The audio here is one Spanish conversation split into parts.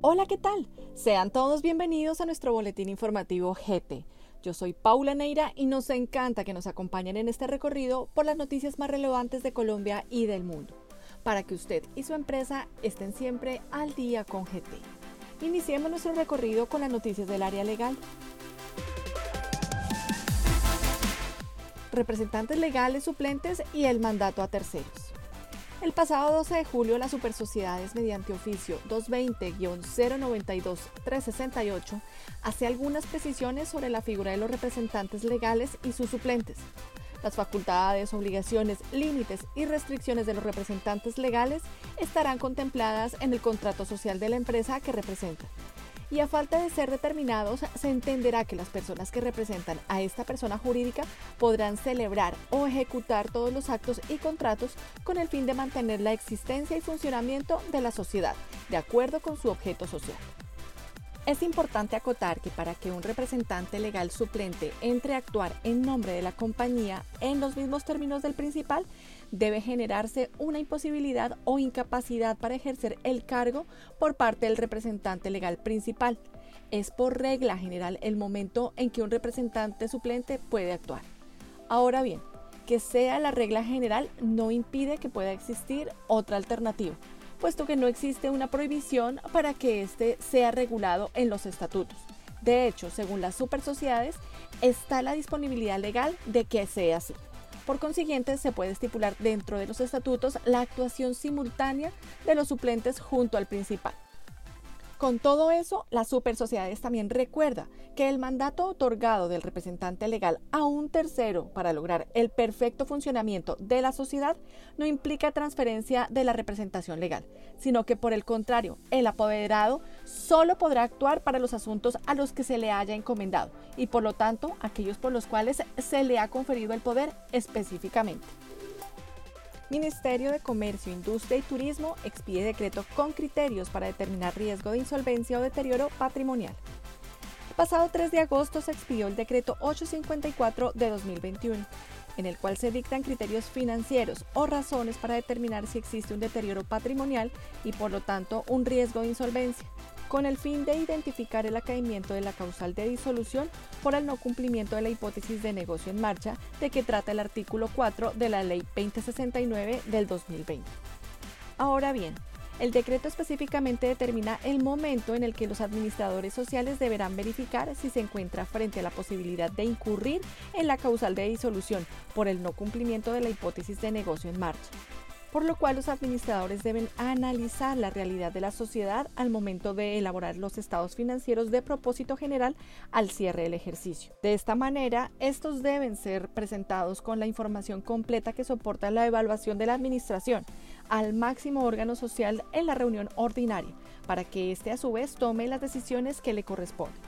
Hola, ¿qué tal? Sean todos bienvenidos a nuestro boletín informativo GT. Yo soy Paula Neira y nos encanta que nos acompañen en este recorrido por las noticias más relevantes de Colombia y del mundo, para que usted y su empresa estén siempre al día con GT. Iniciemos nuestro recorrido con las noticias del área legal. Representantes legales suplentes y el mandato a terceros. El pasado 12 de julio, las supersociedades, mediante oficio 220-092-368, hace algunas precisiones sobre la figura de los representantes legales y sus suplentes. Las facultades, obligaciones, límites y restricciones de los representantes legales estarán contempladas en el contrato social de la empresa que representa y a falta de ser determinados, se entenderá que las personas que representan a esta persona jurídica podrán celebrar o ejecutar todos los actos y contratos con el fin de mantener la existencia y funcionamiento de la sociedad, de acuerdo con su objeto social. Es importante acotar que para que un representante legal suplente entre a actuar en nombre de la compañía en los mismos términos del principal, debe generarse una imposibilidad o incapacidad para ejercer el cargo por parte del representante legal principal. Es por regla general el momento en que un representante suplente puede actuar. Ahora bien, que sea la regla general no impide que pueda existir otra alternativa puesto que no existe una prohibición para que éste sea regulado en los estatutos. De hecho, según las supersociedades, está la disponibilidad legal de que sea así. Por consiguiente, se puede estipular dentro de los estatutos la actuación simultánea de los suplentes junto al principal. Con todo eso, las supersociedades también recuerda que el mandato otorgado del representante legal a un tercero para lograr el perfecto funcionamiento de la sociedad no implica transferencia de la representación legal, sino que por el contrario, el apoderado solo podrá actuar para los asuntos a los que se le haya encomendado y por lo tanto aquellos por los cuales se le ha conferido el poder específicamente. Ministerio de Comercio, Industria y Turismo expide decreto con criterios para determinar riesgo de insolvencia o deterioro patrimonial. El pasado 3 de agosto se expidió el decreto 854 de 2021, en el cual se dictan criterios financieros o razones para determinar si existe un deterioro patrimonial y por lo tanto un riesgo de insolvencia con el fin de identificar el acaimiento de la causal de disolución por el no cumplimiento de la hipótesis de negocio en marcha de que trata el artículo 4 de la Ley 2069 del 2020. Ahora bien, el decreto específicamente determina el momento en el que los administradores sociales deberán verificar si se encuentra frente a la posibilidad de incurrir en la causal de disolución por el no cumplimiento de la hipótesis de negocio en marcha por lo cual los administradores deben analizar la realidad de la sociedad al momento de elaborar los estados financieros de propósito general al cierre del ejercicio. De esta manera, estos deben ser presentados con la información completa que soporta la evaluación de la administración al máximo órgano social en la reunión ordinaria, para que éste a su vez tome las decisiones que le corresponden.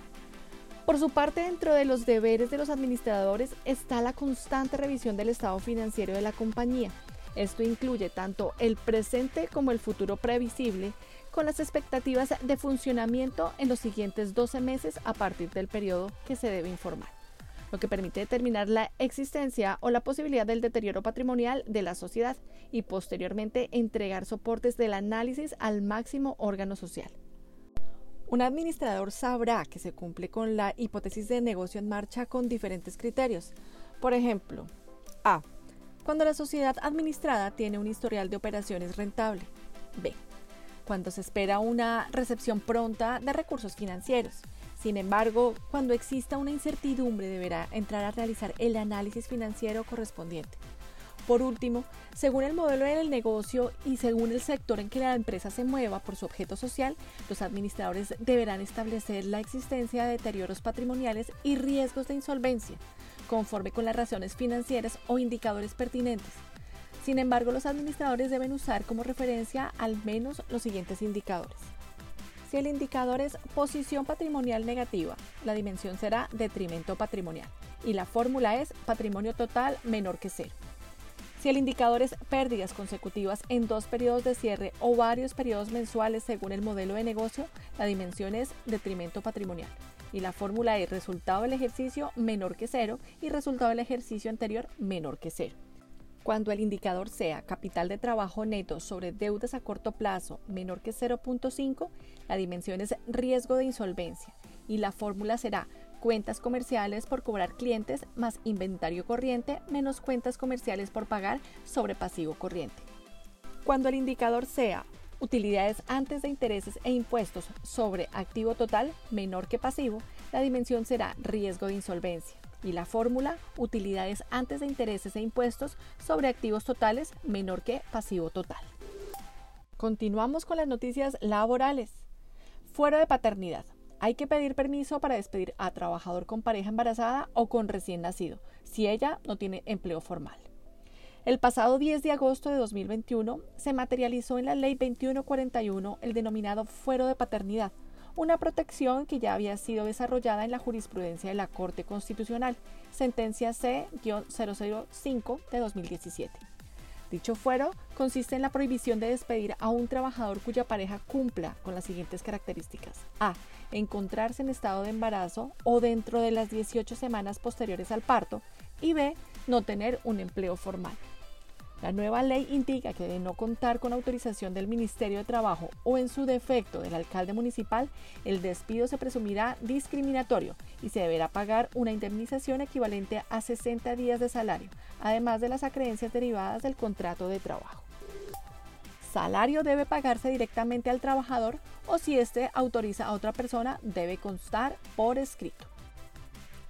Por su parte, dentro de los deberes de los administradores está la constante revisión del estado financiero de la compañía, esto incluye tanto el presente como el futuro previsible, con las expectativas de funcionamiento en los siguientes 12 meses a partir del periodo que se debe informar, lo que permite determinar la existencia o la posibilidad del deterioro patrimonial de la sociedad y posteriormente entregar soportes del análisis al máximo órgano social. Un administrador sabrá que se cumple con la hipótesis de negocio en marcha con diferentes criterios. Por ejemplo, A cuando la sociedad administrada tiene un historial de operaciones rentable. B. Cuando se espera una recepción pronta de recursos financieros. Sin embargo, cuando exista una incertidumbre deberá entrar a realizar el análisis financiero correspondiente. Por último, según el modelo del negocio y según el sector en que la empresa se mueva por su objeto social, los administradores deberán establecer la existencia de deterioros patrimoniales y riesgos de insolvencia, conforme con las razones financieras o indicadores pertinentes. Sin embargo, los administradores deben usar como referencia al menos los siguientes indicadores. Si el indicador es posición patrimonial negativa, la dimensión será detrimento patrimonial y la fórmula es patrimonio total menor que cero. Si el indicador es pérdidas consecutivas en dos periodos de cierre o varios periodos mensuales según el modelo de negocio, la dimensión es detrimento patrimonial y la fórmula es resultado del ejercicio menor que cero y resultado del ejercicio anterior menor que cero. Cuando el indicador sea capital de trabajo neto sobre deudas a corto plazo menor que 0.5, la dimensión es riesgo de insolvencia y la fórmula será cuentas comerciales por cobrar clientes más inventario corriente menos cuentas comerciales por pagar sobre pasivo corriente. Cuando el indicador sea utilidades antes de intereses e impuestos sobre activo total menor que pasivo, la dimensión será riesgo de insolvencia y la fórmula utilidades antes de intereses e impuestos sobre activos totales menor que pasivo total. Continuamos con las noticias laborales. Fuera de paternidad. Hay que pedir permiso para despedir a trabajador con pareja embarazada o con recién nacido, si ella no tiene empleo formal. El pasado 10 de agosto de 2021 se materializó en la Ley 2141 el denominado fuero de paternidad, una protección que ya había sido desarrollada en la jurisprudencia de la Corte Constitucional, sentencia C-005 de 2017. Dicho fuero consiste en la prohibición de despedir a un trabajador cuya pareja cumpla con las siguientes características. A. Encontrarse en estado de embarazo o dentro de las 18 semanas posteriores al parto. Y B. No tener un empleo formal. La nueva ley indica que de no contar con autorización del Ministerio de Trabajo o en su defecto del alcalde municipal, el despido se presumirá discriminatorio y se deberá pagar una indemnización equivalente a 60 días de salario, además de las acreencias derivadas del contrato de trabajo. Salario debe pagarse directamente al trabajador o si éste autoriza a otra persona debe constar por escrito.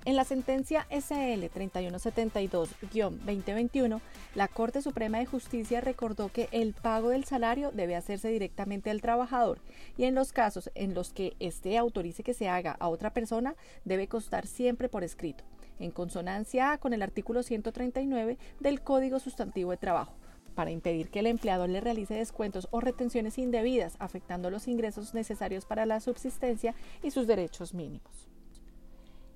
En la sentencia SL 3172-2021, la Corte Suprema de Justicia recordó que el pago del salario debe hacerse directamente al trabajador y en los casos en los que éste autorice que se haga a otra persona debe constar siempre por escrito, en consonancia con el artículo 139 del Código Sustantivo de Trabajo para impedir que el empleador le realice descuentos o retenciones indebidas, afectando los ingresos necesarios para la subsistencia y sus derechos mínimos.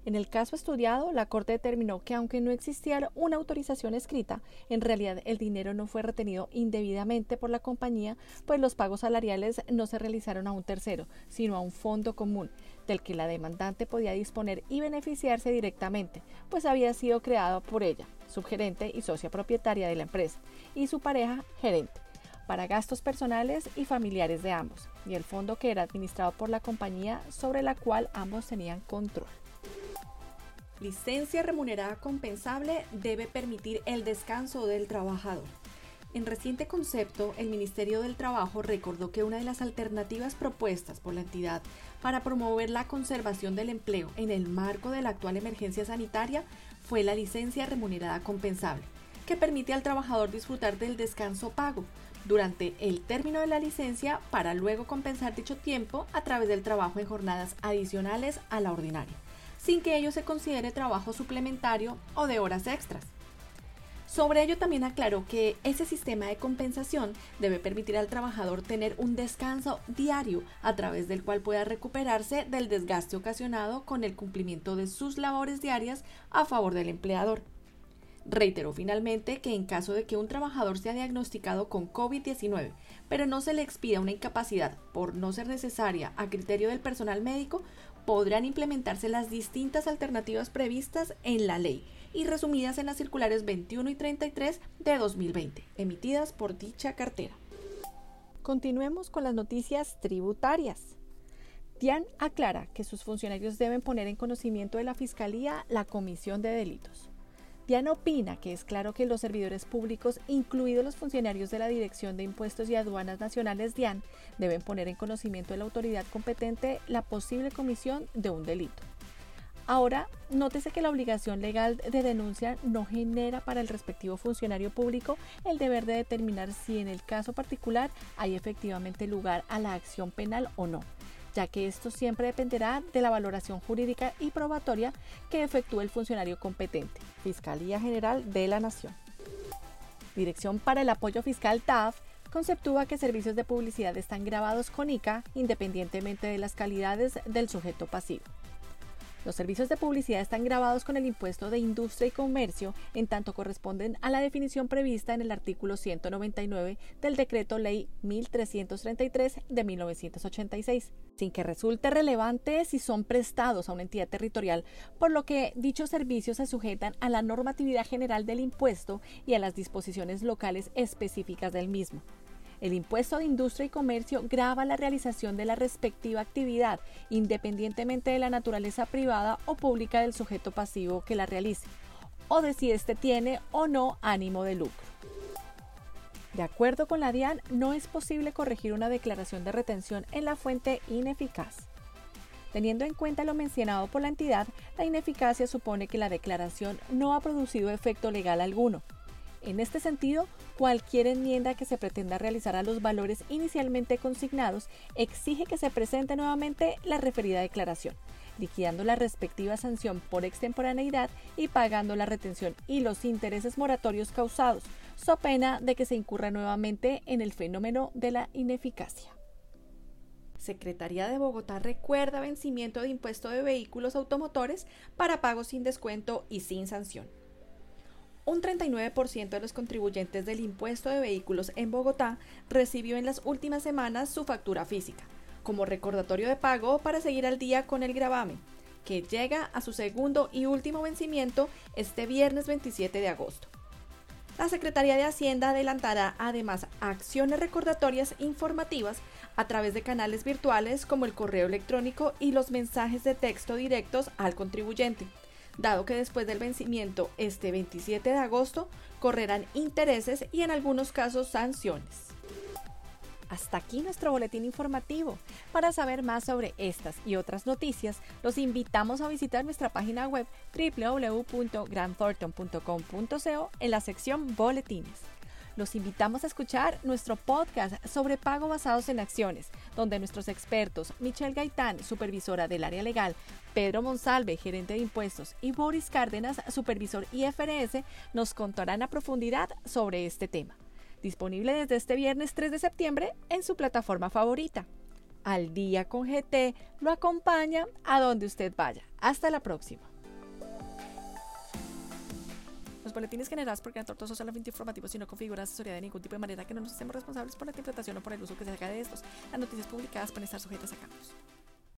En el caso estudiado, la Corte determinó que aunque no existiera una autorización escrita, en realidad el dinero no fue retenido indebidamente por la compañía, pues los pagos salariales no se realizaron a un tercero, sino a un fondo común, del que la demandante podía disponer y beneficiarse directamente, pues había sido creado por ella, subgerente y socia propietaria de la empresa, y su pareja gerente para gastos personales y familiares de ambos, y el fondo que era administrado por la compañía sobre la cual ambos tenían control. Licencia remunerada compensable debe permitir el descanso del trabajador. En reciente concepto, el Ministerio del Trabajo recordó que una de las alternativas propuestas por la entidad para promover la conservación del empleo en el marco de la actual emergencia sanitaria fue la licencia remunerada compensable, que permite al trabajador disfrutar del descanso pago durante el término de la licencia para luego compensar dicho tiempo a través del trabajo en jornadas adicionales a la ordinaria sin que ello se considere trabajo suplementario o de horas extras. Sobre ello también aclaró que ese sistema de compensación debe permitir al trabajador tener un descanso diario a través del cual pueda recuperarse del desgaste ocasionado con el cumplimiento de sus labores diarias a favor del empleador. Reiteró finalmente que en caso de que un trabajador sea diagnosticado con COVID-19, pero no se le expida una incapacidad por no ser necesaria a criterio del personal médico, podrán implementarse las distintas alternativas previstas en la ley y resumidas en las circulares 21 y 33 de 2020, emitidas por dicha cartera. Continuemos con las noticias tributarias. DIAN aclara que sus funcionarios deben poner en conocimiento de la Fiscalía la comisión de delitos. Diana opina que es claro que los servidores públicos, incluidos los funcionarios de la Dirección de Impuestos y Aduanas Nacionales DIAN, deben poner en conocimiento de la autoridad competente la posible comisión de un delito. Ahora, nótese que la obligación legal de denuncia no genera para el respectivo funcionario público el deber de determinar si en el caso particular hay efectivamente lugar a la acción penal o no ya que esto siempre dependerá de la valoración jurídica y probatoria que efectúe el funcionario competente, Fiscalía General de la Nación. Dirección para el Apoyo Fiscal TAF conceptúa que servicios de publicidad están grabados con ICA independientemente de las calidades del sujeto pasivo. Los servicios de publicidad están grabados con el impuesto de industria y comercio, en tanto corresponden a la definición prevista en el artículo 199 del Decreto Ley 1333 de 1986, sin que resulte relevante si son prestados a una entidad territorial, por lo que dichos servicios se sujetan a la normatividad general del impuesto y a las disposiciones locales específicas del mismo. El impuesto de industria y comercio grava la realización de la respectiva actividad, independientemente de la naturaleza privada o pública del sujeto pasivo que la realice, o de si éste tiene o no ánimo de lucro. De acuerdo con la DIAN, no es posible corregir una declaración de retención en la fuente ineficaz. Teniendo en cuenta lo mencionado por la entidad, la ineficacia supone que la declaración no ha producido efecto legal alguno, en este sentido, cualquier enmienda que se pretenda realizar a los valores inicialmente consignados exige que se presente nuevamente la referida declaración, liquidando la respectiva sanción por extemporaneidad y pagando la retención y los intereses moratorios causados, so pena de que se incurra nuevamente en el fenómeno de la ineficacia. Secretaría de Bogotá recuerda vencimiento de impuesto de vehículos automotores para pago sin descuento y sin sanción. Un 39% de los contribuyentes del impuesto de vehículos en Bogotá recibió en las últimas semanas su factura física, como recordatorio de pago para seguir al día con el gravamen, que llega a su segundo y último vencimiento este viernes 27 de agosto. La Secretaría de Hacienda adelantará además acciones recordatorias informativas a través de canales virtuales como el correo electrónico y los mensajes de texto directos al contribuyente dado que después del vencimiento este 27 de agosto correrán intereses y en algunos casos sanciones. Hasta aquí nuestro boletín informativo. Para saber más sobre estas y otras noticias, los invitamos a visitar nuestra página web www.grandthornton.com.co en la sección Boletines los invitamos a escuchar nuestro podcast sobre pago basados en acciones, donde nuestros expertos, Michelle Gaitán, supervisora del área legal, Pedro Monsalve, gerente de impuestos, y Boris Cárdenas, supervisor IFRS, nos contarán a profundidad sobre este tema. Disponible desde este viernes 3 de septiembre en su plataforma favorita. Al día con GT lo acompaña a donde usted vaya. Hasta la próxima. Boletines generados por Gran Tortoso solamente informativos y no configuran asesoría de ningún tipo de manera que no nos hacemos responsables por la interpretación o por el uso que se haga de estos. Las noticias publicadas pueden estar sujetas a cambios.